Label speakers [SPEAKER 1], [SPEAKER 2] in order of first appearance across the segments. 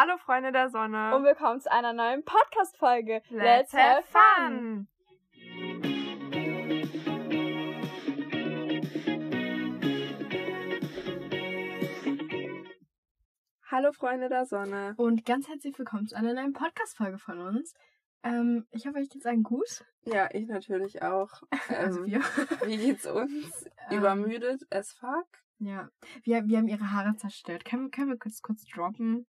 [SPEAKER 1] Hallo Freunde der Sonne.
[SPEAKER 2] Und willkommen zu einer neuen Podcast-Folge.
[SPEAKER 1] Let's have fun! Hallo Freunde der Sonne.
[SPEAKER 2] Und ganz herzlich willkommen zu einer neuen Podcast-Folge von uns. Ähm, ich hoffe, euch geht's allen gut.
[SPEAKER 1] Ja, ich natürlich auch.
[SPEAKER 2] Also
[SPEAKER 1] Ähm,
[SPEAKER 2] wir.
[SPEAKER 1] Wie geht's uns?
[SPEAKER 2] Ähm,
[SPEAKER 1] Übermüdet as fuck?
[SPEAKER 2] Ja. Wir, wir haben ihre Haare zerstört. Können, wir- können wir kurz, kurz droppen?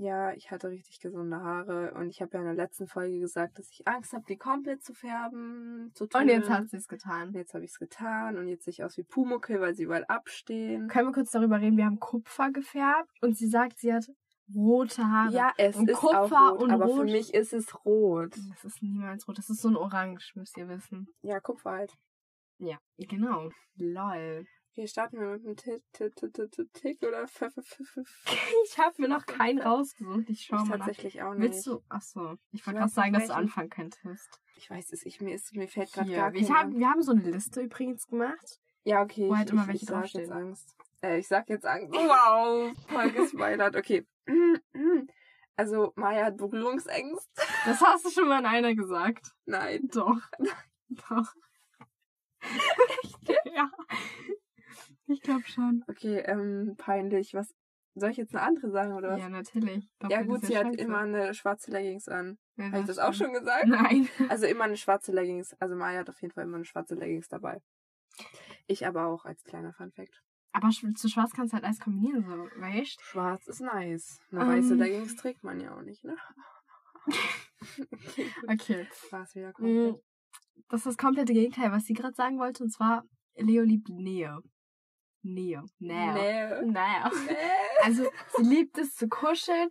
[SPEAKER 1] Ja, ich hatte richtig gesunde Haare und ich habe ja in der letzten Folge gesagt, dass ich Angst habe, die komplett zu färben, zu
[SPEAKER 2] Und jetzt hat sie es getan.
[SPEAKER 1] Jetzt habe ich es getan und jetzt sehe ich aus wie Pumuckel, weil sie überall abstehen.
[SPEAKER 2] Können wir kurz darüber reden? Wir haben Kupfer gefärbt und sie sagt, sie hat rote Haare.
[SPEAKER 1] Ja, es
[SPEAKER 2] Und
[SPEAKER 1] ist
[SPEAKER 2] Kupfer
[SPEAKER 1] auch rot,
[SPEAKER 2] und
[SPEAKER 1] aber für
[SPEAKER 2] rot.
[SPEAKER 1] mich ist es rot.
[SPEAKER 2] Das ist niemals rot. Das ist so ein Orange, müsst ihr wissen.
[SPEAKER 1] Ja, Kupfer halt.
[SPEAKER 2] Ja, genau. Lol.
[SPEAKER 1] Okay, starten wir mit dem Tick, Tick, Tick, oder.
[SPEAKER 2] Ich habe mir noch keinen rausgesucht. Ich schau
[SPEAKER 1] Ich
[SPEAKER 2] mal
[SPEAKER 1] tatsächlich auch nicht.
[SPEAKER 2] Willst du? Achso, ich wollte gerade sagen,
[SPEAKER 1] nicht,
[SPEAKER 2] dass du anfangen könntest.
[SPEAKER 1] Ich weiß es, ich, mir, ist, mir fällt gerade
[SPEAKER 2] Hier,
[SPEAKER 1] gar ein.
[SPEAKER 2] wir haben so eine Liste übrigens gemacht.
[SPEAKER 1] Ja, okay.
[SPEAKER 2] wo
[SPEAKER 1] ich,
[SPEAKER 2] halt immer welche
[SPEAKER 1] ich sag jetzt
[SPEAKER 2] draufstehen.
[SPEAKER 1] Angst. Äh, ich sag jetzt Angst. Wow, voll gespoilert. Okay. Also, Maya hat Berührungsängste.
[SPEAKER 2] Das hast du schon mal in einer gesagt.
[SPEAKER 1] Nein.
[SPEAKER 2] Doch. Doch. ja. Ich glaube schon.
[SPEAKER 1] Okay, ähm, peinlich. Was, soll ich jetzt eine andere sagen, oder was?
[SPEAKER 2] Ja, natürlich.
[SPEAKER 1] Ja,
[SPEAKER 2] Doppelt
[SPEAKER 1] gut, sie hat
[SPEAKER 2] scheiße.
[SPEAKER 1] immer eine schwarze Leggings an.
[SPEAKER 2] Ja,
[SPEAKER 1] Habe ich das auch schon gesagt?
[SPEAKER 2] Nein.
[SPEAKER 1] Also immer eine schwarze Leggings. Also Maya hat auf jeden Fall immer eine schwarze Leggings dabei. Ich aber auch als kleiner Funfact.
[SPEAKER 2] Aber sch- zu schwarz kannst du halt alles kombinieren, so, weißt
[SPEAKER 1] Schwarz ist nice. Eine
[SPEAKER 2] Ähm.
[SPEAKER 1] weiße Leggings trägt man ja auch nicht, ne? okay.
[SPEAKER 2] Okay.
[SPEAKER 1] War's wieder
[SPEAKER 2] Mm,
[SPEAKER 1] komplett.
[SPEAKER 2] Das ist das komplette Gegenteil, was sie gerade sagen wollte. Und zwar, Leo liebt Nähe. Nähe. Nähe. Nähe. Also, sie liebt es zu kuscheln,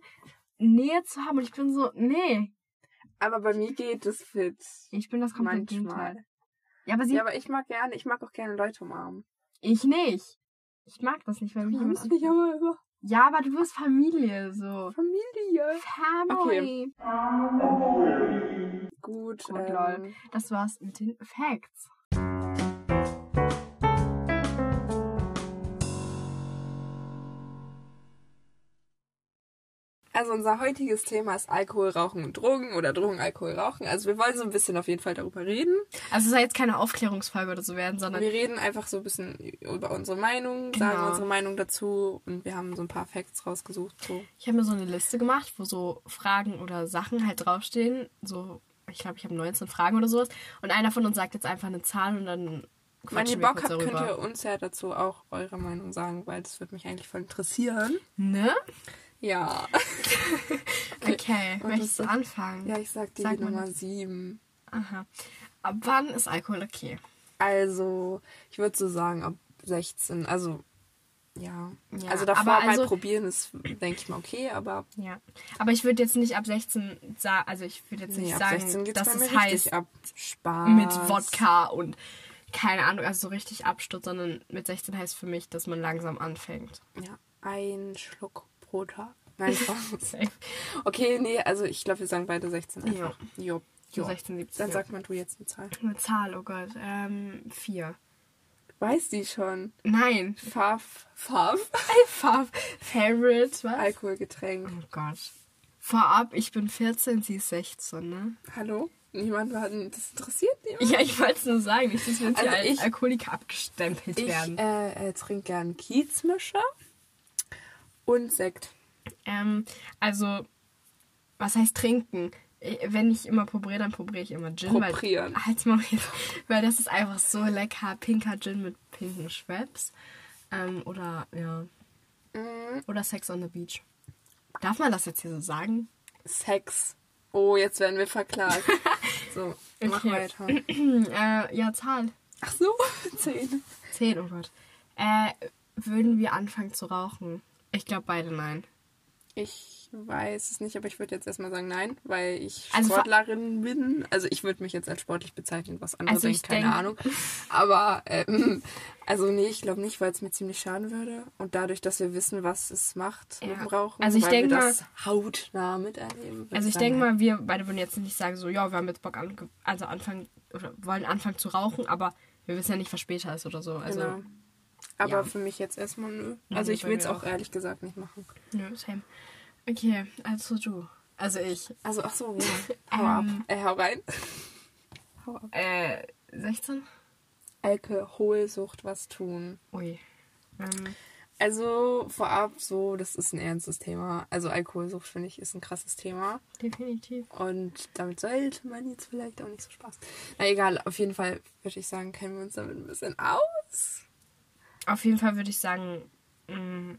[SPEAKER 2] Nähe zu haben. Und ich bin so, nee.
[SPEAKER 1] Aber bei mir geht es fit.
[SPEAKER 2] Ich bin das komplette
[SPEAKER 1] Manchmal.
[SPEAKER 2] Ja, aber sie,
[SPEAKER 1] Ja, aber ich mag gerne, ich mag auch gerne Leute umarmen.
[SPEAKER 2] ich nicht. Ich mag das nicht, weil mich jemand
[SPEAKER 1] nicht aber immer
[SPEAKER 2] Ja, aber du bist Familie, so.
[SPEAKER 1] Familie.
[SPEAKER 2] Family.
[SPEAKER 1] Gut,
[SPEAKER 2] Gut,
[SPEAKER 1] ähm,
[SPEAKER 2] lol. Das war's mit den Facts.
[SPEAKER 1] Also unser heutiges Thema ist Alkohol, Rauchen und Drogen oder Drogen, Alkohol, Rauchen. Also wir wollen so ein bisschen auf jeden Fall darüber reden.
[SPEAKER 2] Also es soll jetzt keine Aufklärungsfolge oder so werden, sondern
[SPEAKER 1] Wir reden einfach so ein bisschen über unsere Meinung, sagen
[SPEAKER 2] Genau.
[SPEAKER 1] unsere Meinung dazu und wir haben so ein paar Facts rausgesucht. So.
[SPEAKER 2] ich habe mir so eine Liste gemacht, wo so Fragen oder Sachen halt draufstehen. So, ich glaube, ich habe 19 Fragen oder sowas. Und einer von uns sagt jetzt einfach eine Zahl und dann
[SPEAKER 1] Wenn ihr Bock habt, könnt ihr uns ja dazu auch eure Meinung sagen, weil das würde mich eigentlich voll interessieren.
[SPEAKER 2] Ne?
[SPEAKER 1] Ja.
[SPEAKER 2] Okay, möchtest du anfangen?
[SPEAKER 1] Ja, ich sag die
[SPEAKER 2] Sag mal
[SPEAKER 1] Nummer
[SPEAKER 2] das.
[SPEAKER 1] 7.
[SPEAKER 2] Aha. Ab wann ist Alkohol okay?
[SPEAKER 1] Also, ich würde so sagen, ab 16. Also, ja.
[SPEAKER 2] Ja,
[SPEAKER 1] also davor
[SPEAKER 2] aber
[SPEAKER 1] mal
[SPEAKER 2] also-
[SPEAKER 1] probieren ist, denke ich mal, okay, aber
[SPEAKER 2] Ja. Aber ich würde jetzt nicht ab 16 sagen, also ich würde jetzt
[SPEAKER 1] nee,
[SPEAKER 2] nicht
[SPEAKER 1] ab
[SPEAKER 2] sagen,
[SPEAKER 1] 16 geht's
[SPEAKER 2] dass es heißt
[SPEAKER 1] ab Spaß.
[SPEAKER 2] mit Wodka und keine Ahnung, also so richtig Absturz, sondern mit 16 heißt für mich, dass man langsam anfängt.
[SPEAKER 1] Ja, ein Schluck pro Tag. Nein, okay, nee, also ich glaube, wir sagen beide 16
[SPEAKER 2] Ja.
[SPEAKER 1] einfach. Jo.
[SPEAKER 2] So
[SPEAKER 1] jo.
[SPEAKER 2] 16, 17.
[SPEAKER 1] Dann
[SPEAKER 2] ja.
[SPEAKER 1] sag mal du jetzt eine Zahl.
[SPEAKER 2] eine Zahl, oh Gott. Ähm, vier.
[SPEAKER 1] Weiß die schon.
[SPEAKER 2] Nein.
[SPEAKER 1] Fav. Fav.
[SPEAKER 2] Fav Favorite, was?
[SPEAKER 1] Alkoholgetränk.
[SPEAKER 2] Oh Gott. Vorab, ich bin 14, sie ist 16, ne?
[SPEAKER 1] Hallo? Niemand war, das interessiert niemand.
[SPEAKER 2] Ja, ich wollte es nur sagen, nicht, dass wir jetzt
[SPEAKER 1] Also
[SPEAKER 2] hier als
[SPEAKER 1] ich-
[SPEAKER 2] Alkoholiker abgestempelt
[SPEAKER 1] Ich
[SPEAKER 2] werden.
[SPEAKER 1] äh, äh, trinke gern Kiezmischer und Sekt.
[SPEAKER 2] Ähm, also, was heißt trinken? Äh, Wenn ich immer probiere, dann probiere ich immer Gin. Weil,
[SPEAKER 1] Proprieren.
[SPEAKER 2] Halt's mal jetzt. Weil das ist einfach so lecker. Pinker Gin mit pinken Schweppes. Ähm, oder, ja.
[SPEAKER 1] Mhm.
[SPEAKER 2] Oder Sex on the Beach. Darf man das jetzt hier so sagen?
[SPEAKER 1] Sex. Oh, jetzt werden wir verklagt. so, mach
[SPEAKER 2] Okay.
[SPEAKER 1] weiter.
[SPEAKER 2] äh, ja, Zahl.
[SPEAKER 1] Ach so, zehn.
[SPEAKER 2] 10, oh Gott. Äh, würden wir anfangen zu rauchen? Ich glaube beide nein.
[SPEAKER 1] Ich weiß es nicht, aber ich würde jetzt erstmal sagen nein, weil ich
[SPEAKER 2] Also
[SPEAKER 1] Sportlerin bin. Also ich würde mich jetzt als sportlich bezeichnen, was andere
[SPEAKER 2] Also ich
[SPEAKER 1] denken, keine
[SPEAKER 2] denk-
[SPEAKER 1] Ahnung. Aber ähm, also nee, ich glaube nicht, weil es mir ziemlich schaden würde. Und dadurch, dass wir wissen, was es macht mit
[SPEAKER 2] Ja.
[SPEAKER 1] dem Rauchen,
[SPEAKER 2] Also ich
[SPEAKER 1] weil wir
[SPEAKER 2] mal-
[SPEAKER 1] das hautnah miterleben.
[SPEAKER 2] Also ich denke
[SPEAKER 1] nein.
[SPEAKER 2] mal, wir beide würden jetzt nicht sagen, so, ja, wir haben jetzt Bock an, also anfangen, oder wollen anfangen zu rauchen, aber wir wissen ja nicht, was später ist oder so. Also,
[SPEAKER 1] Genau. Aber
[SPEAKER 2] ja.
[SPEAKER 1] für mich jetzt erstmal nö.
[SPEAKER 2] Ja,
[SPEAKER 1] Also
[SPEAKER 2] nee,
[SPEAKER 1] ich will es auch
[SPEAKER 2] auch.
[SPEAKER 1] ehrlich gesagt nicht machen.
[SPEAKER 2] nö, same. Okay, also du. Also ich.
[SPEAKER 1] Also, ach so, ja. Hau ab.
[SPEAKER 2] Ähm.
[SPEAKER 1] Äh, hau rein. hau ab.
[SPEAKER 2] Äh, 16?
[SPEAKER 1] Alkoholsucht was tun.
[SPEAKER 2] Ui. Ähm,
[SPEAKER 1] Also vorab so, das ist ein ernstes Thema. Also Alkoholsucht finde ich ist ein krasses Thema.
[SPEAKER 2] definitiv.
[SPEAKER 1] Und damit sollte man jetzt vielleicht auch nicht so Spaß. Na egal, auf jeden Fall würde ich sagen, kennen wir uns damit ein bisschen aus.
[SPEAKER 2] Auf jeden Fall würde ich sagen, mh,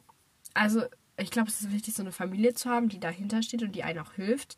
[SPEAKER 2] also ich glaube, es ist wichtig, so eine Familie zu haben, die dahinter steht und die einem auch hilft.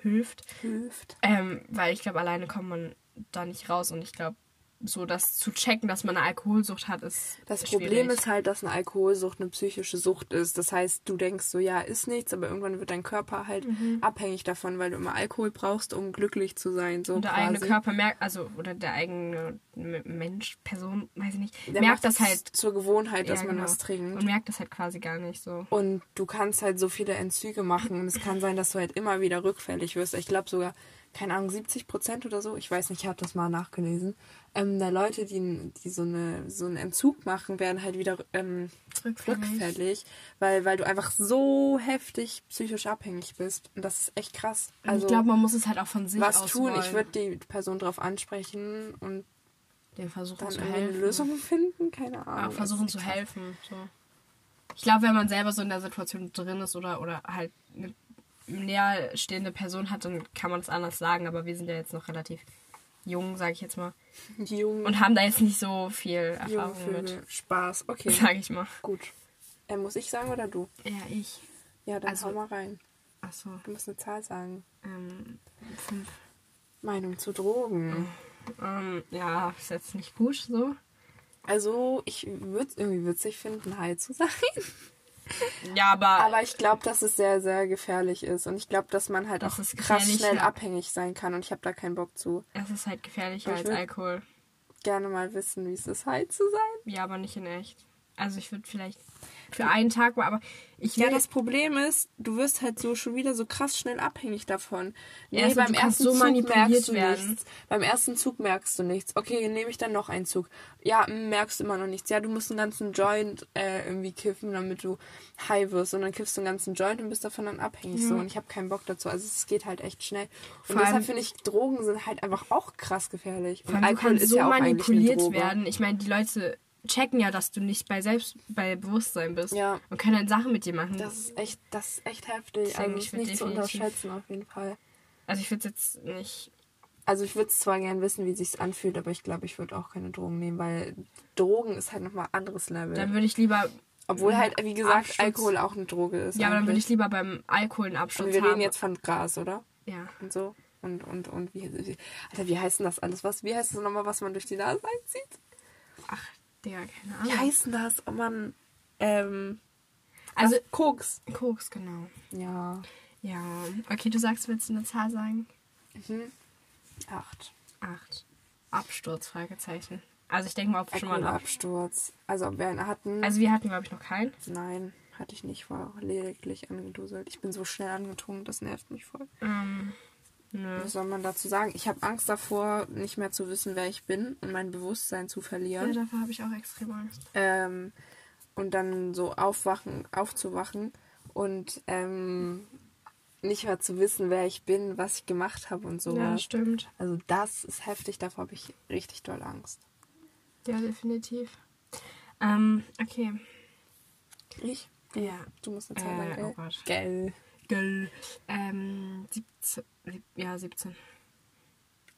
[SPEAKER 2] Hilft.
[SPEAKER 1] Hilft.
[SPEAKER 2] Ähm, weil ich glaube, alleine kommt man da nicht raus und ich glaube, so das zu checken, dass man eine Alkoholsucht hat, ist
[SPEAKER 1] Das
[SPEAKER 2] schwierig.
[SPEAKER 1] Problem ist halt, dass eine Alkoholsucht eine psychische Sucht ist. Das heißt, du denkst so, ja, ist nichts, aber irgendwann wird dein Körper halt abhängig davon, weil du immer Alkohol brauchst, um glücklich zu sein. So
[SPEAKER 2] und der
[SPEAKER 1] quasi.
[SPEAKER 2] eigene Körper merkt, also oder der eigene Mensch, Person, weiß ich nicht,
[SPEAKER 1] Der
[SPEAKER 2] merkt
[SPEAKER 1] macht
[SPEAKER 2] das halt
[SPEAKER 1] zur Gewohnheit, dass
[SPEAKER 2] ja,
[SPEAKER 1] man
[SPEAKER 2] genau.
[SPEAKER 1] was trinkt.
[SPEAKER 2] und merkt das halt quasi gar nicht so.
[SPEAKER 1] Und du kannst halt so viele Entzüge machen und es kann sein, dass du halt immer wieder rückfällig wirst. Ich glaube sogar, keine Ahnung, 70 Prozent oder so, ich weiß nicht, ich habe das mal nachgelesen, ähm, der Leute, die, die so, eine, so einen Entzug machen, werden halt wieder ähm,
[SPEAKER 2] Rückfällig.
[SPEAKER 1] rückfällig, weil, weil du einfach so heftig psychisch abhängig bist. Und das ist echt krass.
[SPEAKER 2] Und
[SPEAKER 1] Also
[SPEAKER 2] ich glaube, man muss es halt auch von sich
[SPEAKER 1] was
[SPEAKER 2] aus
[SPEAKER 1] tun, ich
[SPEAKER 2] wollen.
[SPEAKER 1] würde die Person darauf ansprechen und
[SPEAKER 2] den versuchen
[SPEAKER 1] dann
[SPEAKER 2] zu
[SPEAKER 1] irgendwie eine
[SPEAKER 2] helfen.
[SPEAKER 1] Lösung finden, keine Ahnung.
[SPEAKER 2] auch versuchen zu helfen. So. Ich glaube, wenn man selber so in der Situation drin ist oder, oder halt eine näherstehende Person hat, dann kann man es anders sagen. Aber wir sind ja jetzt noch relativ jung, sage ich jetzt mal.
[SPEAKER 1] Jung,
[SPEAKER 2] Und haben da jetzt nicht so viel Erfahrung mit.
[SPEAKER 1] Spaß, okay,
[SPEAKER 2] sage ich mal.
[SPEAKER 1] gut. Äh, muss ich sagen oder du?
[SPEAKER 2] Ja, ich.
[SPEAKER 1] Ja, dann
[SPEAKER 2] Also-
[SPEAKER 1] hau mal rein.
[SPEAKER 2] Achso.
[SPEAKER 1] Du musst eine Zahl sagen.
[SPEAKER 2] Ähm, fünf.
[SPEAKER 1] Meinung zu Drogen.
[SPEAKER 2] Ähm, ja, ist jetzt nicht gut so.
[SPEAKER 1] Also, ich würde es irgendwie witzig finden, high zu sein.
[SPEAKER 2] Ja, aber,
[SPEAKER 1] Aber ich glaube, dass es sehr, sehr gefährlich ist. Und ich glaube, dass man halt
[SPEAKER 2] Das
[SPEAKER 1] auch krass schnell abhängig sein kann. Und ich habe da keinen Bock zu.
[SPEAKER 2] es ist halt gefährlicher
[SPEAKER 1] Ich
[SPEAKER 2] als Alkohol.
[SPEAKER 1] Gerne mal wissen, wie es ist, high zu sein.
[SPEAKER 2] Ja, aber nicht in echt. Also ich würde vielleicht für einen Tag mal, aber ich
[SPEAKER 1] Ja, das Problem ist, du wirst halt so schon wieder so krass schnell abhängig davon. Nee,
[SPEAKER 2] Ja, also
[SPEAKER 1] beim ersten
[SPEAKER 2] so
[SPEAKER 1] Zug merkst du
[SPEAKER 2] werden.
[SPEAKER 1] nichts. Beim ersten Zug merkst du nichts. Okay, nehme ich dann noch einen Zug. Ja, mm, merkst du immer noch nichts. Ja, du musst einen ganzen Joint äh, irgendwie kiffen, damit du high wirst. Und dann kiffst du einen ganzen Joint und bist davon dann abhängig. So. Und ich habe keinen Bock dazu. Also es geht halt echt schnell. Und
[SPEAKER 2] Vor
[SPEAKER 1] deshalb finde ich, Drogen sind halt einfach auch krass gefährlich. Und
[SPEAKER 2] du kannst so
[SPEAKER 1] eigentlich eine
[SPEAKER 2] manipuliert werden. Ich meine, die Leute checken ja, dass du nicht bei selbst bei Bewusstsein bist.
[SPEAKER 1] Ja.
[SPEAKER 2] Und können dann Sachen mit dir machen.
[SPEAKER 1] Das ist echt, das ist echt heftig.
[SPEAKER 2] Deswegen,
[SPEAKER 1] Also
[SPEAKER 2] ich
[SPEAKER 1] ist nicht zu unterschätzen auf jeden Fall.
[SPEAKER 2] also ich würde jetzt nicht.
[SPEAKER 1] Also ich würde zwar gern wissen, wie sich's anfühlt, aber ich glaube, ich würde auch keine Drogen nehmen, weil Drogen ist halt nochmal anderes Level.
[SPEAKER 2] Dann würde ich lieber.
[SPEAKER 1] Obwohl halt, wie gesagt,
[SPEAKER 2] Absturz-
[SPEAKER 1] Alkohol auch eine Droge ist.
[SPEAKER 2] Ja, aber dann würde ich lieber beim Alkohol einen Absturz
[SPEAKER 1] Und wir
[SPEAKER 2] haben.
[SPEAKER 1] reden jetzt von Gras, oder?
[SPEAKER 2] Ja.
[SPEAKER 1] Und so. Und, und, und wie, wie, Alter, wie heißt denn das alles? Was, wie heißt das nochmal, was man durch die Nase einzieht?
[SPEAKER 2] Digga, keine
[SPEAKER 1] Wie
[SPEAKER 2] Ahnung.
[SPEAKER 1] heißt denn das? Oh man, ähm,
[SPEAKER 2] Also?
[SPEAKER 1] Koks.
[SPEAKER 2] Koks, genau.
[SPEAKER 1] Ja.
[SPEAKER 2] Ja. Okay, du sagst, willst du eine Zahl sagen?
[SPEAKER 1] Acht.
[SPEAKER 2] Acht. Absturz, Fragezeichen. Also ich denke mal, ob wir schon mal einen Ab
[SPEAKER 1] Alkoholabsturz. Also, ob wir einen hatten.
[SPEAKER 2] Also wir hatten, glaube ich, noch keinen.
[SPEAKER 1] Nein, hatte ich nicht. War lediglich angeduselt. Ich bin so schnell angetrunken, das nervt mich voll.
[SPEAKER 2] Ähm, nö.
[SPEAKER 1] Was soll man dazu sagen? Ich habe Angst davor, nicht mehr zu wissen, wer ich bin und mein Bewusstsein zu
[SPEAKER 2] Ja,
[SPEAKER 1] verlieren.
[SPEAKER 2] dafür habe ich auch extrem Angst.
[SPEAKER 1] Ähm, und dann so aufwachen, aufzuwachen und ähm, nicht mehr zu wissen, wer ich bin, was ich gemacht habe und so.
[SPEAKER 2] Ja, stimmt.
[SPEAKER 1] also das ist heftig, davor habe ich richtig doll Angst.
[SPEAKER 2] Ja, definitiv. Ähm, okay.
[SPEAKER 1] Ich?
[SPEAKER 2] Ja.
[SPEAKER 1] Du musst Zahl
[SPEAKER 2] Äh,
[SPEAKER 1] sagen, gell?
[SPEAKER 2] oh Gott.
[SPEAKER 1] Gell.
[SPEAKER 2] Gell. Ähm, 17. sieb- Ja, 17.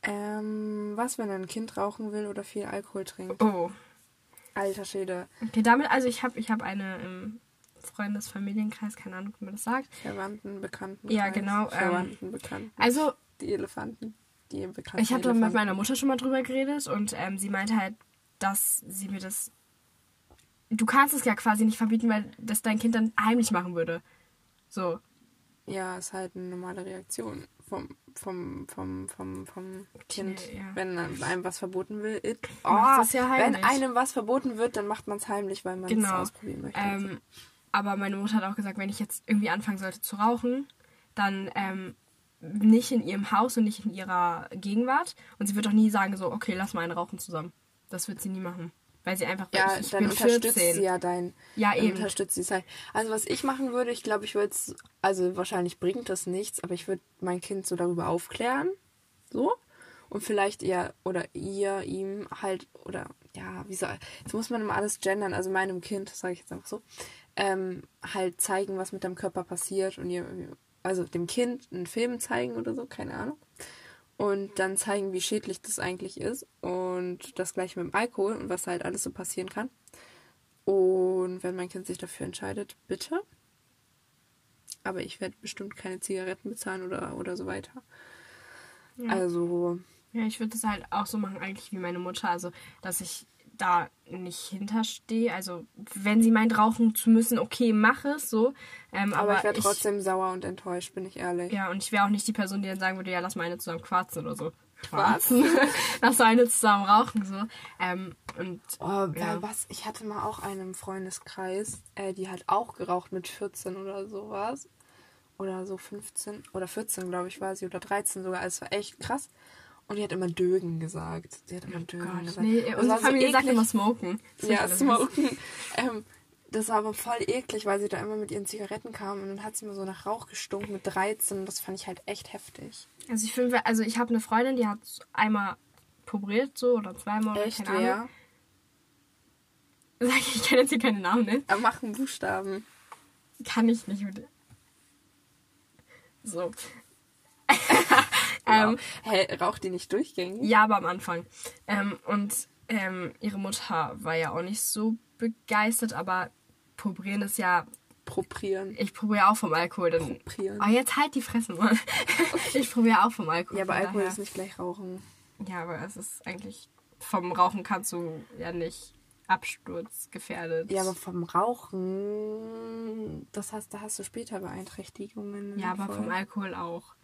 [SPEAKER 1] Ähm, was, wenn ein Kind rauchen will oder viel Alkohol trinkt?
[SPEAKER 2] Oh.
[SPEAKER 1] Alter Schäde.
[SPEAKER 2] Okay, damit, also ich habe ich hab eine im Freundes-Familienkreis, keine Ahnung, wie man das sagt.
[SPEAKER 1] Verwandten, Bekannten.
[SPEAKER 2] Ja, genau, ähm,
[SPEAKER 1] Verwandten, Bekannten.
[SPEAKER 2] Also,
[SPEAKER 1] Die Elefanten. Die bekannten
[SPEAKER 2] ich habe da mit meiner Mutter schon mal drüber geredet und ähm, sie meinte halt, dass sie mir das. Du kannst es ja quasi nicht verbieten, weil das dein Kind dann heimlich machen würde. So.
[SPEAKER 1] Ja, ist halt eine normale Reaktion vom, vom, vom, vom, vom Kind.
[SPEAKER 2] ja.
[SPEAKER 1] Wenn einem was verboten will. It, oh,
[SPEAKER 2] ja
[SPEAKER 1] wenn einem was verboten wird, dann macht man es heimlich, weil man es
[SPEAKER 2] Genau.
[SPEAKER 1] ausprobieren möchte.
[SPEAKER 2] Ähm, aber meine Mutter hat auch gesagt, wenn ich jetzt irgendwie anfangen sollte zu rauchen, dann ähm, nicht in ihrem Haus und nicht in ihrer Gegenwart. Und sie wird auch nie sagen so, okay, lass mal einen rauchen zusammen. Das wird sie nie machen. Weil sie einfach,
[SPEAKER 1] Ja,
[SPEAKER 2] ich,
[SPEAKER 1] dann
[SPEAKER 2] bin
[SPEAKER 1] unterstützt
[SPEAKER 2] 14.
[SPEAKER 1] sie ja dein.
[SPEAKER 2] Ja, eben.
[SPEAKER 1] Unterstützt sie halt. Also, was ich machen würde, ich glaube, ich würde es. Also, wahrscheinlich bringt das nichts, aber ich würde mein Kind so darüber aufklären. So. Und vielleicht ihr oder ihr ihm halt. Oder, ja, wie soll. Jetzt muss man immer alles gendern. Also, meinem Kind, sage ich jetzt einfach so. Ähm, halt zeigen, was mit deinem Körper passiert. Und ihr. Also, dem Kind einen Film zeigen oder so, keine Ahnung. Und dann zeigen, wie schädlich das eigentlich ist. Und das gleiche mit dem Alkohol und was halt alles so passieren kann. Und wenn mein Kind sich dafür entscheidet, bitte. Aber ich werde bestimmt keine Zigaretten bezahlen oder, oder so weiter. Also,
[SPEAKER 2] Ja, ich würde das halt auch so machen, eigentlich wie meine Mutter. Also, dass ich da nicht hinterstehe. Also, wenn sie meint, rauchen zu müssen, okay, mach es so. Ähm,
[SPEAKER 1] aber,
[SPEAKER 2] aber,
[SPEAKER 1] ich werde trotzdem sauer und enttäuscht, bin ich ehrlich.
[SPEAKER 2] Ja, und ich wäre auch nicht die Person, die dann sagen würde, ja, lass mal eine zusammen quarzen oder so.
[SPEAKER 1] Quarzen?
[SPEAKER 2] lass mal eine zusammen rauchen, so. Ähm, und
[SPEAKER 1] Oh,
[SPEAKER 2] Ja.
[SPEAKER 1] was? Ich hatte mal auch einen im Freundeskreis, äh, die hat auch geraucht mit 14 oder sowas. Oder so 15 oder 14, glaube ich, war sie. Oder 13 sogar. Also, es war echt krass. Und die hat immer Dögen gesagt. Sie hat immer Dögen
[SPEAKER 2] Gott,
[SPEAKER 1] gesagt.
[SPEAKER 2] nee, unsere
[SPEAKER 1] so
[SPEAKER 2] Familie sagt
[SPEAKER 1] eklig.
[SPEAKER 2] immer smoken.
[SPEAKER 1] Ja, Smoken. Ähm, das war aber voll eklig, weil sie da immer mit ihren Zigaretten kam und dann hat sie immer so nach Rauch gestunken mit 13. Das fand ich halt echt heftig.
[SPEAKER 2] Also ich finde, also ich habe eine Freundin, die hat einmal probiert so oder zweimal
[SPEAKER 1] Echt,
[SPEAKER 2] oder keine
[SPEAKER 1] wer?
[SPEAKER 2] Ahnung. Sag ich, ich kann jetzt hier keine Namen nennen.
[SPEAKER 1] Er machen Buchstaben.
[SPEAKER 2] Kann ich nicht. Bitte. So. ähm,
[SPEAKER 1] Hä, raucht die nicht durchgängig?
[SPEAKER 2] ja, aber am Anfang. Ähm, und ähm, ihre Mutter war ja auch nicht so begeistert, aber probieren ist ja.
[SPEAKER 1] Proprieren.
[SPEAKER 2] Ich probiere auch vom Alkohol. Dann,
[SPEAKER 1] Proprieren.
[SPEAKER 2] oh, jetzt halt die Fresse mal. Ich probiere auch vom Alkohol.
[SPEAKER 1] Ja, aber Alkohol
[SPEAKER 2] daher-
[SPEAKER 1] ist nicht gleich Rauchen.
[SPEAKER 2] Ja, aber es ist eigentlich. Vom Rauchen kannst du ja nicht absturzgefährdet.
[SPEAKER 1] Ja, aber vom Rauchen, das heißt, da hast du später Beeinträchtigungen.
[SPEAKER 2] Ja, aber
[SPEAKER 1] Voll.
[SPEAKER 2] vom Alkohol auch.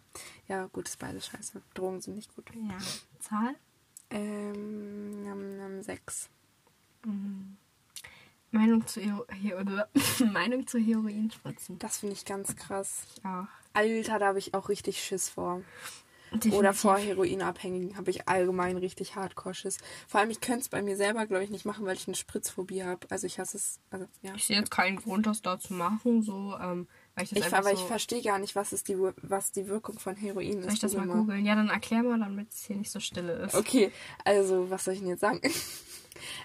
[SPEAKER 1] Ja, gut, ist beides scheiße. Drogen sind nicht gut.
[SPEAKER 2] Ja. Zahl?
[SPEAKER 1] Ähm, nam, nam, sechs.
[SPEAKER 2] Meinung zu, Hero Hero Meinung zu Heroinspritzen.
[SPEAKER 1] Das finde ich ganz krass.
[SPEAKER 2] Ja.
[SPEAKER 1] Alter, da habe ich auch richtig Schiss vor.
[SPEAKER 2] Definitiv.
[SPEAKER 1] Oder vor Heroinabhängigen habe ich allgemein richtig Hardcore-Schiss. Vor allem, ich könnte es bei mir selber, glaube ich, nicht machen, weil ich eine Spritzphobie habe. Also ich hasse es. Also, ja.
[SPEAKER 2] Ich sehe jetzt keinen Grund, das da zu machen, so, ähm, weil ich das
[SPEAKER 1] Ich, aber ich
[SPEAKER 2] so...
[SPEAKER 1] verstehe gar nicht, was, ist die, was die Wirkung von Heroin ist.
[SPEAKER 2] Soll ich das mal googeln? Ja, dann erklär mal, damit es hier nicht so stille ist.
[SPEAKER 1] Okay, also was soll ich denn jetzt sagen?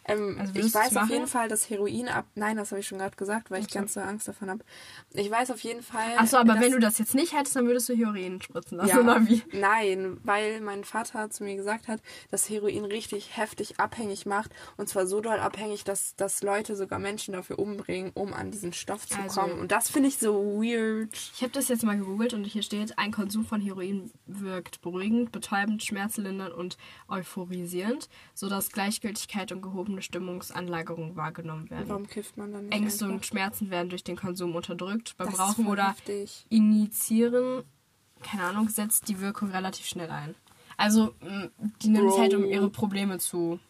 [SPEAKER 1] Ähm,
[SPEAKER 2] Also
[SPEAKER 1] ich weiß auf jeden Fall, dass Heroin ab. Nein, das habe ich schon gerade gesagt, weil ich
[SPEAKER 2] Ach so.
[SPEAKER 1] ganz so Angst davon habe. Ich weiß auf jeden Fall.
[SPEAKER 2] Achso, aber wenn du das jetzt nicht hättest, dann würdest du Heroin spritzen lassen,
[SPEAKER 1] ja,
[SPEAKER 2] oder wie?
[SPEAKER 1] Nein, weil mein Vater zu mir gesagt hat, dass Heroin richtig heftig abhängig macht. Und zwar so doll abhängig, dass, dass Leute sogar Menschen dafür umbringen, um an diesen Stoff zu
[SPEAKER 2] Also-
[SPEAKER 1] kommen. Und das finde ich so weird.
[SPEAKER 2] Ich habe das jetzt mal gegoogelt und hier steht, ein Konsum von Heroin wirkt beruhigend, betäubend, schmerzlindernd und euphorisierend, sodass Gleichgültigkeit und gehobene Stimmungsanlagerung wahrgenommen werden.
[SPEAKER 1] Warum kifft man dann nicht?
[SPEAKER 2] Ängste
[SPEAKER 1] einfach?
[SPEAKER 2] und Schmerzen werden durch den Konsum unterdrückt. Beim
[SPEAKER 1] Das
[SPEAKER 2] Rauchen oder. Initiieren, keine Ahnung, setzt die Wirkung relativ schnell ein. Also, die es halt, um
[SPEAKER 1] Bro.
[SPEAKER 2] ihre Probleme zu.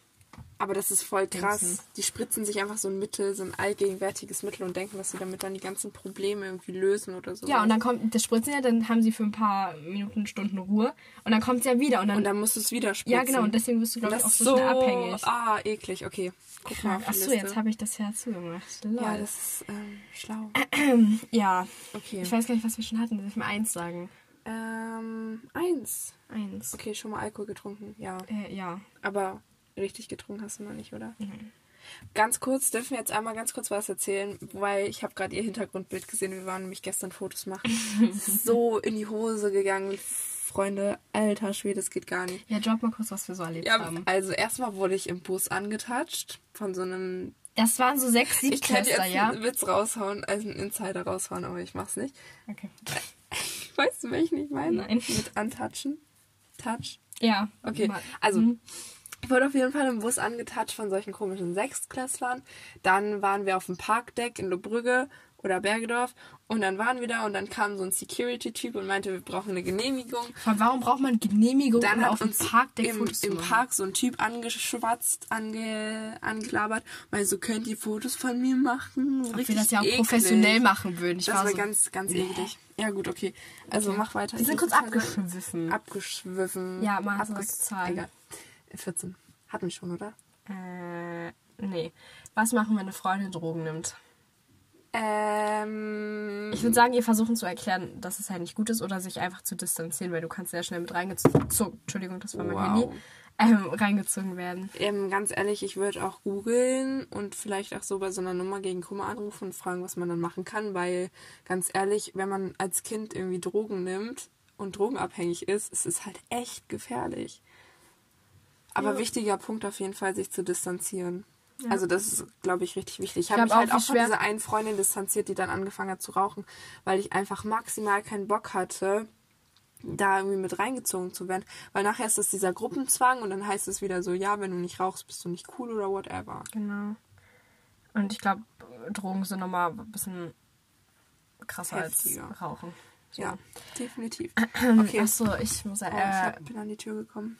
[SPEAKER 1] Aber das ist voll krass.
[SPEAKER 2] Dingsen.
[SPEAKER 1] Die spritzen sich einfach so ein Mittel, so ein allgegenwärtiges Mittel und denken, dass sie damit dann die ganzen Probleme irgendwie lösen oder so.
[SPEAKER 2] Ja, und dann kommt das Spritzen ja, dann haben sie für ein paar Minuten, Stunden Ruhe und dann kommt es ja wieder und dann.
[SPEAKER 1] Und dann musst du es wieder spritzen.
[SPEAKER 2] ja, genau, und deswegen bist du, glaube ich, auch so abhängig.
[SPEAKER 1] Ah, eklig. Okay. Guck mal
[SPEAKER 2] Achso, jetzt habe ich das ja zugemacht. Lol.
[SPEAKER 1] Ja, das ist ähm, schlau.
[SPEAKER 2] Ja.
[SPEAKER 1] Okay.
[SPEAKER 2] Ich weiß gar nicht, was wir schon hatten. Darf ich mal eins sagen?
[SPEAKER 1] Ähm, eins.
[SPEAKER 2] Eins.
[SPEAKER 1] Okay, schon mal Alkohol getrunken. Ja.
[SPEAKER 2] Äh, ja.
[SPEAKER 1] Aber richtig getrunken hast du noch nicht, oder?
[SPEAKER 2] Nein.
[SPEAKER 1] Ganz kurz, dürfen wir jetzt einmal ganz kurz was erzählen, weil ich habe gerade ihr Hintergrundbild gesehen. Wir waren nämlich gestern Fotos machen. so in die Hose gegangen. Freunde, alter Schwede, das geht gar nicht.
[SPEAKER 2] Ja, drop mal kurz, was wir so erlebt
[SPEAKER 1] Ja,
[SPEAKER 2] haben.
[SPEAKER 1] also erstmal wurde ich im Bus angetatscht von so einem.
[SPEAKER 2] Das waren so sechs,
[SPEAKER 1] Ich könnte jetzt
[SPEAKER 2] ja?
[SPEAKER 1] einen Witz raushauen, also einen Insider raushauen, aber ich mach's nicht.
[SPEAKER 2] Okay.
[SPEAKER 1] Weißt du, welchen ich meine?
[SPEAKER 2] Nein.
[SPEAKER 1] Mit antatschen. Touch.
[SPEAKER 2] Ja.
[SPEAKER 1] Okay, also
[SPEAKER 2] Mhm.
[SPEAKER 1] Ich wurde auf jeden Fall im Bus angetatscht von solchen komischen Sechstklässlern. Dann waren wir auf dem Parkdeck in Lobrügge oder Bergedorf und dann waren wir da und dann kam so ein Security-Typ und meinte, wir brauchen eine Genehmigung.
[SPEAKER 2] Warum braucht man Genehmigung,
[SPEAKER 1] Dann
[SPEAKER 2] um
[SPEAKER 1] hat
[SPEAKER 2] auf dem
[SPEAKER 1] uns
[SPEAKER 2] Parkdeck
[SPEAKER 1] im,
[SPEAKER 2] Fotos
[SPEAKER 1] im? Park so ein Typ angeschwatzt, ange, angelabert. Meinte, so könnt ihr Fotos von mir machen?
[SPEAKER 2] Ob wir das ja auch professionell machen würden. Ich
[SPEAKER 1] Das
[SPEAKER 2] war so,
[SPEAKER 1] ganz, ganz eklig. Ja gut, okay. Also mach weiter.
[SPEAKER 2] Wir sind kurz
[SPEAKER 1] sagen-
[SPEAKER 2] abgeschwiffen.
[SPEAKER 1] Abgeschwiffen.
[SPEAKER 2] Ja, mal
[SPEAKER 1] Abge-
[SPEAKER 2] was zu zahlen.
[SPEAKER 1] Egal. 14. Hatten wir schon, oder?
[SPEAKER 2] Äh, Nee. Was machen, wenn eine Freundin Drogen nimmt?
[SPEAKER 1] Ähm,
[SPEAKER 2] Ich würde sagen, ihr versuchen zu erklären, dass es halt nicht gut ist oder sich einfach zu distanzieren, weil du kannst sehr schnell mit reingezogen, Entschuldigung, das war mein
[SPEAKER 1] Wow.
[SPEAKER 2] Handy, ähm, reingezogen werden.
[SPEAKER 1] ähm, ganz ehrlich, ich würde auch googeln und vielleicht auch so bei so einer Nummer gegen Kummer anrufen und fragen, was man dann machen kann, weil ganz ehrlich, wenn man als Kind irgendwie Drogen nimmt und drogenabhängig ist, ist es halt echt gefährlich. Aber
[SPEAKER 2] Ja.
[SPEAKER 1] wichtiger Punkt auf jeden Fall, sich zu distanzieren. Also das ist, glaube ich, richtig wichtig. Ich habe mich halt
[SPEAKER 2] auch,
[SPEAKER 1] auch
[SPEAKER 2] wie
[SPEAKER 1] von dieser einen Freundin distanziert, die dann angefangen hat zu rauchen, weil ich einfach maximal keinen Bock hatte, da irgendwie mit reingezogen zu werden. Weil nachher ist es dieser Gruppenzwang und dann heißt es wieder so, ja, wenn du nicht rauchst, bist du nicht cool oder whatever.
[SPEAKER 2] Genau. Und ich glaube, Drogen sind nochmal ein bisschen krasser
[SPEAKER 1] Heftiger.
[SPEAKER 2] als Rauchen. So.
[SPEAKER 1] Ja, definitiv.
[SPEAKER 2] Okay. Achso, ich muss
[SPEAKER 1] oh, ich
[SPEAKER 2] äh,
[SPEAKER 1] hab, bin an die Tür gekommen.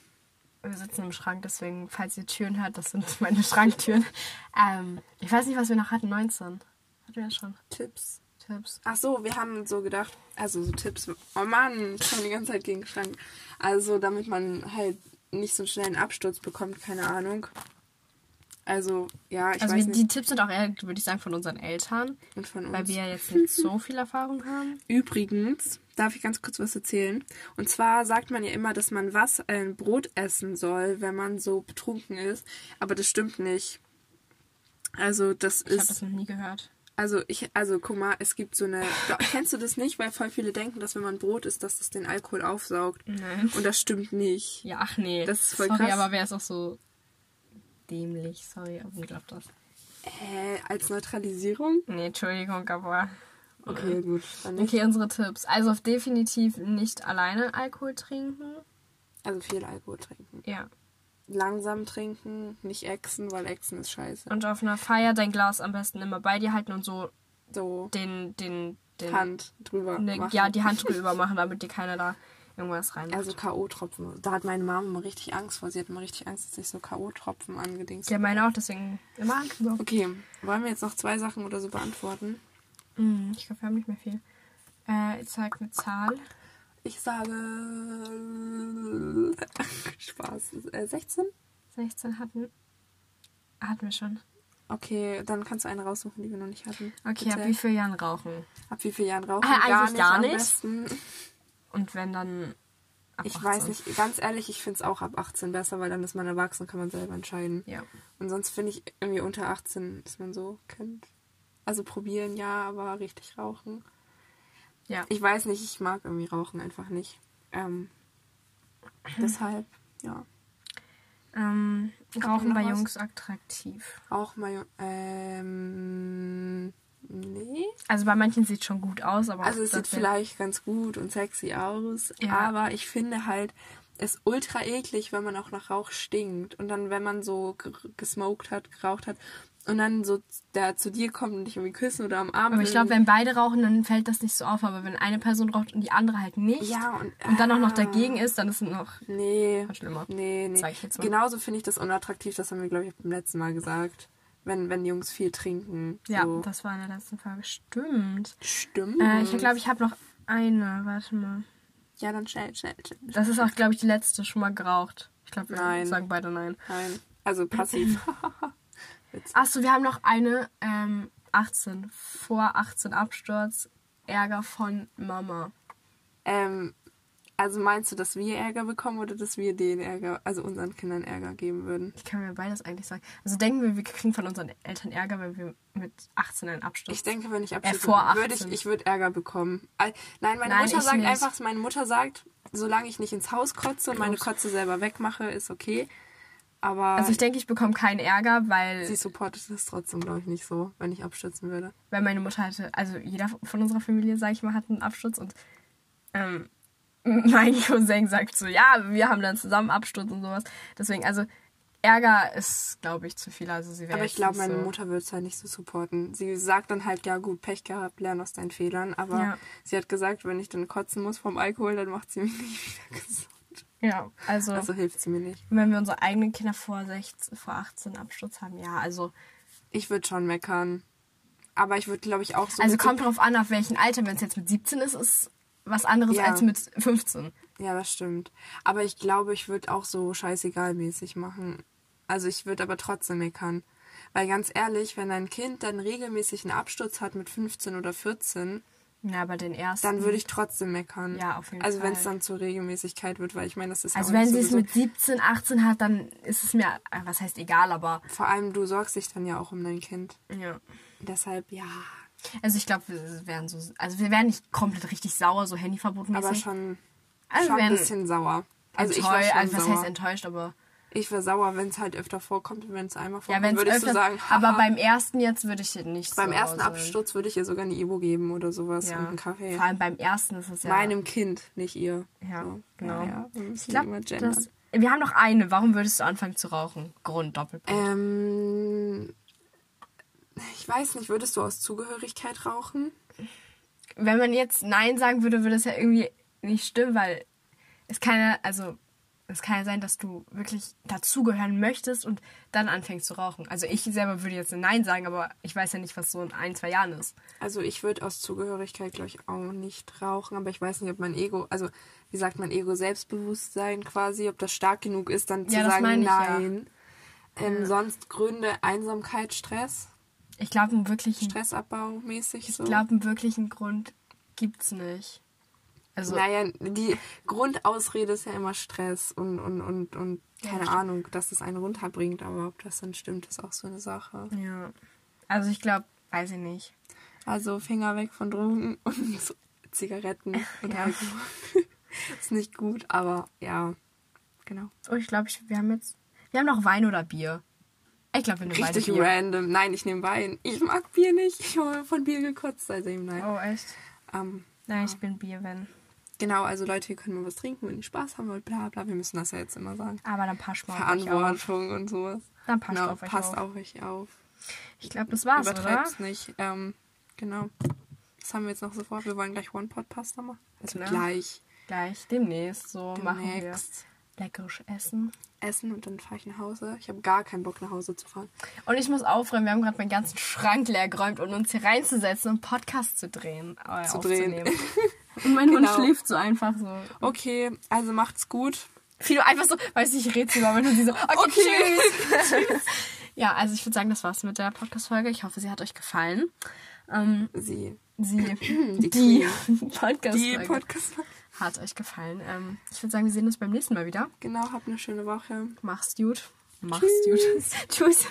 [SPEAKER 2] Wir sitzen im Schrank, deswegen, falls ihr Türen hört, das sind meine Schranktüren. Ähm, ich weiß nicht, was wir noch hatten. 19. Hatten wir das schon?
[SPEAKER 1] Tipps.
[SPEAKER 2] Tipps.
[SPEAKER 1] Ach so, wir haben so gedacht, also so Tipps. Oh Mann, ich kann die ganze Zeit gegen den Schrank. Also, damit man halt nicht so schnell einen Absturz bekommt, keine Ahnung. Also, ja, ich
[SPEAKER 2] Also
[SPEAKER 1] weiß
[SPEAKER 2] wir,
[SPEAKER 1] nicht.
[SPEAKER 2] die Tipps sind auch eher, würde ich sagen, von unseren Eltern,
[SPEAKER 1] Und von uns.
[SPEAKER 2] weil wir ja jetzt nicht so viel Erfahrung haben.
[SPEAKER 1] Übrigens, darf ich ganz kurz was erzählen? Und zwar sagt man ja immer, dass man was, ein Brot essen soll, wenn man so betrunken ist. Aber das stimmt nicht. Also, das
[SPEAKER 2] Ich habe
[SPEAKER 1] ist.
[SPEAKER 2] das noch nie gehört.
[SPEAKER 1] Also ich, also guck mal, es gibt so eine. Kennst du das nicht? Weil voll viele denken, dass wenn man Brot isst, dass das den Alkohol aufsaugt.
[SPEAKER 2] Nein.
[SPEAKER 1] Und das stimmt nicht.
[SPEAKER 2] Ja, ach nee.
[SPEAKER 1] Das ist voll
[SPEAKER 2] Sorry,
[SPEAKER 1] krass.
[SPEAKER 2] aber wer ist auch so dämlich? Sorry, aber ich glaub das.
[SPEAKER 1] Hä, als Neutralisierung?
[SPEAKER 2] Nee, Entschuldigung, aber...
[SPEAKER 1] Okay, gut. Dann nicht.
[SPEAKER 2] Okay, unsere Tipps. Also definitiv nicht alleine Alkohol trinken.
[SPEAKER 1] Also viel Alkohol trinken.
[SPEAKER 2] Ja.
[SPEAKER 1] Langsam trinken, nicht exen, weil exen ist scheiße.
[SPEAKER 2] Und auf einer Feier dein Glas am besten immer bei dir halten und so
[SPEAKER 1] So,
[SPEAKER 2] den, den, den
[SPEAKER 1] Hand drüber
[SPEAKER 2] ne,
[SPEAKER 1] machen.
[SPEAKER 2] ja, die Hand drüber machen, damit dir keiner da irgendwas rein.
[SPEAKER 1] Also K.O.-Tropfen. Da hat meine Mama immer richtig Angst vor. Sie hat immer richtig Angst, dass ich so K.O.-Tropfen angedingst
[SPEAKER 2] ja, meine auch, deswegen immer Hand drüber.
[SPEAKER 1] Okay, wollen wir jetzt noch zwei Sachen oder so beantworten?
[SPEAKER 2] Hm, ich glaube, wir haben nicht mehr viel. Äh, ich sag eine Zahl.
[SPEAKER 1] Ich sage Spaß. Äh, 16?
[SPEAKER 2] 16 hatten. Hatten wir schon.
[SPEAKER 1] Okay, dann kannst du eine raussuchen, die wir noch nicht hatten.
[SPEAKER 2] Okay,
[SPEAKER 1] Bitte.
[SPEAKER 2] ab wie vielen Jahren rauchen?
[SPEAKER 1] Ab wie vielen Jahren rauchen?
[SPEAKER 2] Ah, eigentlich gar
[SPEAKER 1] am
[SPEAKER 2] nicht. Und wenn dann.
[SPEAKER 1] Ich
[SPEAKER 2] 18.
[SPEAKER 1] weiß nicht, ganz ehrlich, ich finde es auch ab 18 besser, weil dann ist man erwachsen, kann man selber entscheiden.
[SPEAKER 2] Ja.
[SPEAKER 1] Und sonst finde ich irgendwie unter 18 ist man so Kind. Also probieren ja, aber richtig rauchen.
[SPEAKER 2] Ja.
[SPEAKER 1] Ich weiß nicht, ich mag irgendwie Rauchen einfach nicht. Ähm, deshalb, ja.
[SPEAKER 2] Ähm, Rauchen bei? Jungs attraktiv.
[SPEAKER 1] Auch mal, ähm, nee.
[SPEAKER 2] Also bei manchen sieht es schon gut aus, aber.
[SPEAKER 1] Also es sieht vielleicht ganz gut und sexy aus,
[SPEAKER 2] Ja.
[SPEAKER 1] aber ich finde halt, es ist ultra eklig, wenn man auch nach Rauch stinkt. Und dann, wenn man so gesmoked hat, geraucht hat und dann so der zu dir kommt und dich irgendwie küssen oder am Arm
[SPEAKER 2] Aber ich glaube, wenn beide rauchen, dann fällt das nicht so auf. Aber wenn eine Person raucht und die andere halt nicht
[SPEAKER 1] Ja, und,
[SPEAKER 2] und dann auch noch dagegen ist, dann ist es noch
[SPEAKER 1] Nee.
[SPEAKER 2] schlimmer.
[SPEAKER 1] Nee, nee. Genauso finde ich das unattraktiv, das haben wir, glaube ich, beim letzten Mal gesagt. Wenn, wenn Jungs viel trinken.
[SPEAKER 2] Ja,
[SPEAKER 1] so.
[SPEAKER 2] das war in der letzten Folge. Stimmt.
[SPEAKER 1] stimmt.
[SPEAKER 2] Äh, ich glaube, ich habe noch eine. Warte mal.
[SPEAKER 1] Ja, dann schnell, schnell, schnell.
[SPEAKER 2] Das ist auch, glaube ich, die letzte schon mal geraucht. Ich glaube, wir
[SPEAKER 1] Nein.
[SPEAKER 2] sagen beide nein.
[SPEAKER 1] Nein. Also passiv.
[SPEAKER 2] Achso, wir haben noch eine ähm, 18. Vor 18 Absturz. Ärger von Mama.
[SPEAKER 1] ähm, also meinst du, dass wir Ärger bekommen oder dass wir den Ärger, also unseren Kindern Ärger geben würden?
[SPEAKER 2] Ich kann mir beides eigentlich sagen. Also denken wir, wir kriegen von unseren Eltern Ärger, wenn wir mit 18 einen Absturz.
[SPEAKER 1] Ich denke, wenn ich abschließe,
[SPEAKER 2] vor
[SPEAKER 1] würde ich,
[SPEAKER 2] 18.
[SPEAKER 1] ich würde Ärger bekommen. Nein, meine
[SPEAKER 2] Nein,
[SPEAKER 1] Mutter sagt
[SPEAKER 2] nicht.
[SPEAKER 1] einfach, meine Mutter sagt, solange ich nicht ins Haus kotze und meine. Kotze selber wegmache, ist okay. Aber
[SPEAKER 2] also ich denke, ich bekomme keinen Ärger, weil,
[SPEAKER 1] sie supportet es trotzdem, glaube ich, nicht so, wenn ich abstürzen würde.
[SPEAKER 2] weil meine Mutter hatte, also jeder von unserer Familie, sag ich mal, hat einen Absturz und ähm, mein Cousin sagt so, ja, wir haben dann zusammen Absturz und sowas. Deswegen, also Ärger ist, glaube ich, zu viel. Also sie
[SPEAKER 1] Aber ich glaube, meine
[SPEAKER 2] so,
[SPEAKER 1] Mutter würde es halt nicht so supporten. Sie sagt dann halt, ja gut, Pech gehabt, lern aus deinen Fehlern. Aber
[SPEAKER 2] Ja.
[SPEAKER 1] sie hat gesagt, wenn ich dann kotzen muss vom Alkohol, dann macht sie mich nicht wieder gesund.
[SPEAKER 2] Ja, also,
[SPEAKER 1] Also hilft sie mir nicht.
[SPEAKER 2] wenn wir unsere eigenen Kinder vor 16, vor 18 Absturz haben, ja, also
[SPEAKER 1] Ich würde schon meckern. Aber ich würde, glaube ich, auch so.
[SPEAKER 2] Also kommt drauf an, auf welchem Alter. Wenn es jetzt mit 17 ist, ist was anderes
[SPEAKER 1] Ja.
[SPEAKER 2] als mit 15.
[SPEAKER 1] Ja, das stimmt. Aber ich glaube, ich würde auch so scheißegal mäßig machen. Also ich würde aber trotzdem meckern. Weil ganz ehrlich, wenn dein Kind dann regelmäßig einen Absturz hat mit 15 oder 14,
[SPEAKER 2] Ja, aber den ersten.
[SPEAKER 1] dann würde ich trotzdem meckern.
[SPEAKER 2] Ja, auf jeden
[SPEAKER 1] Also wenn es
[SPEAKER 2] Fall.
[SPEAKER 1] dann zur Regelmäßigkeit wird, weil ich meine, das ist ja
[SPEAKER 2] Also
[SPEAKER 1] auch
[SPEAKER 2] wenn sie es mit 17, 18 hat, dann ist es mir, äh, was heißt egal, aber
[SPEAKER 1] Vor allem, du sorgst dich dann ja auch um dein Kind.
[SPEAKER 2] ja.
[SPEAKER 1] Deshalb, ja.
[SPEAKER 2] Also ich glaube, wir werden so, also wir werden nicht komplett richtig sauer, so Handyverbotmäßig.
[SPEAKER 1] Aber schon,
[SPEAKER 2] Also
[SPEAKER 1] schon ein bisschen sauer. Also ich war schon
[SPEAKER 2] also was
[SPEAKER 1] sauer.
[SPEAKER 2] heißt enttäuscht, aber
[SPEAKER 1] Ich war sauer, wenn es halt öfter vorkommt. Wenn es einmal
[SPEAKER 2] ja,
[SPEAKER 1] vorkommt,
[SPEAKER 2] wenn es
[SPEAKER 1] würde ich
[SPEAKER 2] öfter,
[SPEAKER 1] so sagen,
[SPEAKER 2] aber
[SPEAKER 1] haha.
[SPEAKER 2] beim ersten jetzt würde ich nicht
[SPEAKER 1] beim
[SPEAKER 2] so
[SPEAKER 1] ersten
[SPEAKER 2] sein.
[SPEAKER 1] Absturz würde ich ihr sogar eine Ibo geben oder sowas
[SPEAKER 2] ja.
[SPEAKER 1] und einen Kaffee.
[SPEAKER 2] Vor allem beim ersten ist es ja
[SPEAKER 1] Meinem Kind, nicht ihr.
[SPEAKER 2] Ja,
[SPEAKER 1] So.
[SPEAKER 2] genau.
[SPEAKER 1] Ja, ja,
[SPEAKER 2] Ich glaube. Wir haben noch eine. Warum würdest du anfangen zu rauchen? Grund Doppelpunkt.
[SPEAKER 1] Ähm, ich weiß nicht, würdest du aus Zugehörigkeit rauchen?
[SPEAKER 2] Wenn man jetzt Nein sagen würde, würde es ja irgendwie nicht stimmen, weil es kann ja, also es kann ja sein, dass du wirklich dazugehören möchtest und dann anfängst zu rauchen. Also ich selber würde jetzt Nein sagen, aber ich weiß ja nicht, was so in ein, zwei Jahren ist.
[SPEAKER 1] Also ich würde aus Zugehörigkeit, glaube ich, auch nicht rauchen, aber ich weiß nicht, ob mein Ego, also wie sagt mein Ego, Selbstbewusstsein quasi, ob das stark genug ist, dann zu
[SPEAKER 2] Ja, das
[SPEAKER 1] sagen
[SPEAKER 2] meine ich, ja.
[SPEAKER 1] Nein. Ähm, Sonst Gründe Einsamkeit, Stress,
[SPEAKER 2] Ich glaube, einen wirklichen,
[SPEAKER 1] Stressabbau mäßig so.
[SPEAKER 2] ich glaube, einen wirklichen Grund gibt's nicht. Also
[SPEAKER 1] Naja, die Grundausrede ist ja immer Stress und, und, und, und keine
[SPEAKER 2] Ja,
[SPEAKER 1] Ahnung, dass es einen runterbringt, aber ob das dann stimmt, ist auch so eine Sache.
[SPEAKER 2] ja. Also ich glaube, weiß ich nicht.
[SPEAKER 1] Also Finger weg von Drogen und Zigaretten und
[SPEAKER 2] Ja.
[SPEAKER 1] Alkohol. ist nicht gut, aber ja, genau.
[SPEAKER 2] Oh, ich glaube, ich, wir haben jetzt, wir haben noch Wein oder Bier. Ich glaube, wir nehmen beide
[SPEAKER 1] Richtig
[SPEAKER 2] Bier.
[SPEAKER 1] random. Nein, ich nehme Wein. Ich mag Bier nicht. Ich habe von Bier gekotzt seitdem. Nein.
[SPEAKER 2] Oh, echt?
[SPEAKER 1] Ähm,
[SPEAKER 2] Nein, ich bin Bier, wenn.
[SPEAKER 1] genau, also Leute, ihr könnt mal was trinken, wenn ihr Spaß haben wollt, bla bla. Wir müssen das ja jetzt immer sagen.
[SPEAKER 2] Aber dann passt mal.
[SPEAKER 1] Verantwortung und sowas.
[SPEAKER 2] Dann passt
[SPEAKER 1] genau,
[SPEAKER 2] auf euch
[SPEAKER 1] passt
[SPEAKER 2] auf.
[SPEAKER 1] euch auf.
[SPEAKER 2] Ich glaube, das war's, oder?
[SPEAKER 1] Übertreib's nicht. Ähm, genau. Was haben wir jetzt noch so vor? Wir wollen gleich One-Pot-Pasta machen. Also
[SPEAKER 2] Genau.
[SPEAKER 1] gleich
[SPEAKER 2] Gleich, demnächst. So machen wir
[SPEAKER 1] demnächst
[SPEAKER 2] leckeres Essen.
[SPEAKER 1] Essen und dann fahre ich nach Hause. Ich habe gar keinen Bock nach Hause zu fahren.
[SPEAKER 2] Und ich muss aufräumen. Wir haben gerade meinen ganzen Schrank leer geräumt, um uns hier reinzusetzen und Podcast zu drehen. Äh,
[SPEAKER 1] Zu drehen.
[SPEAKER 2] Und mein Hund
[SPEAKER 1] Genau.
[SPEAKER 2] schläft so einfach so.
[SPEAKER 1] Okay, also macht's gut.
[SPEAKER 2] Fido einfach so, weiß ich, ich rede sie mal mit und sie so, okay,
[SPEAKER 1] Okay.
[SPEAKER 2] tschüss. ja, also ich würde sagen, das war's mit der Podcast-Folge. Ich hoffe, sie hat euch gefallen. Ähm,
[SPEAKER 1] Sie.
[SPEAKER 2] sie,
[SPEAKER 1] Die
[SPEAKER 2] die
[SPEAKER 1] Die
[SPEAKER 2] Podcast-Folge
[SPEAKER 1] Podcast.
[SPEAKER 2] Hat euch gefallen. Ähm, ich würde sagen, wir sehen uns beim nächsten Mal wieder.
[SPEAKER 1] Genau, habt eine schöne Woche.
[SPEAKER 2] Mach's gut. Mach's Tschüss. gut. Tschüss.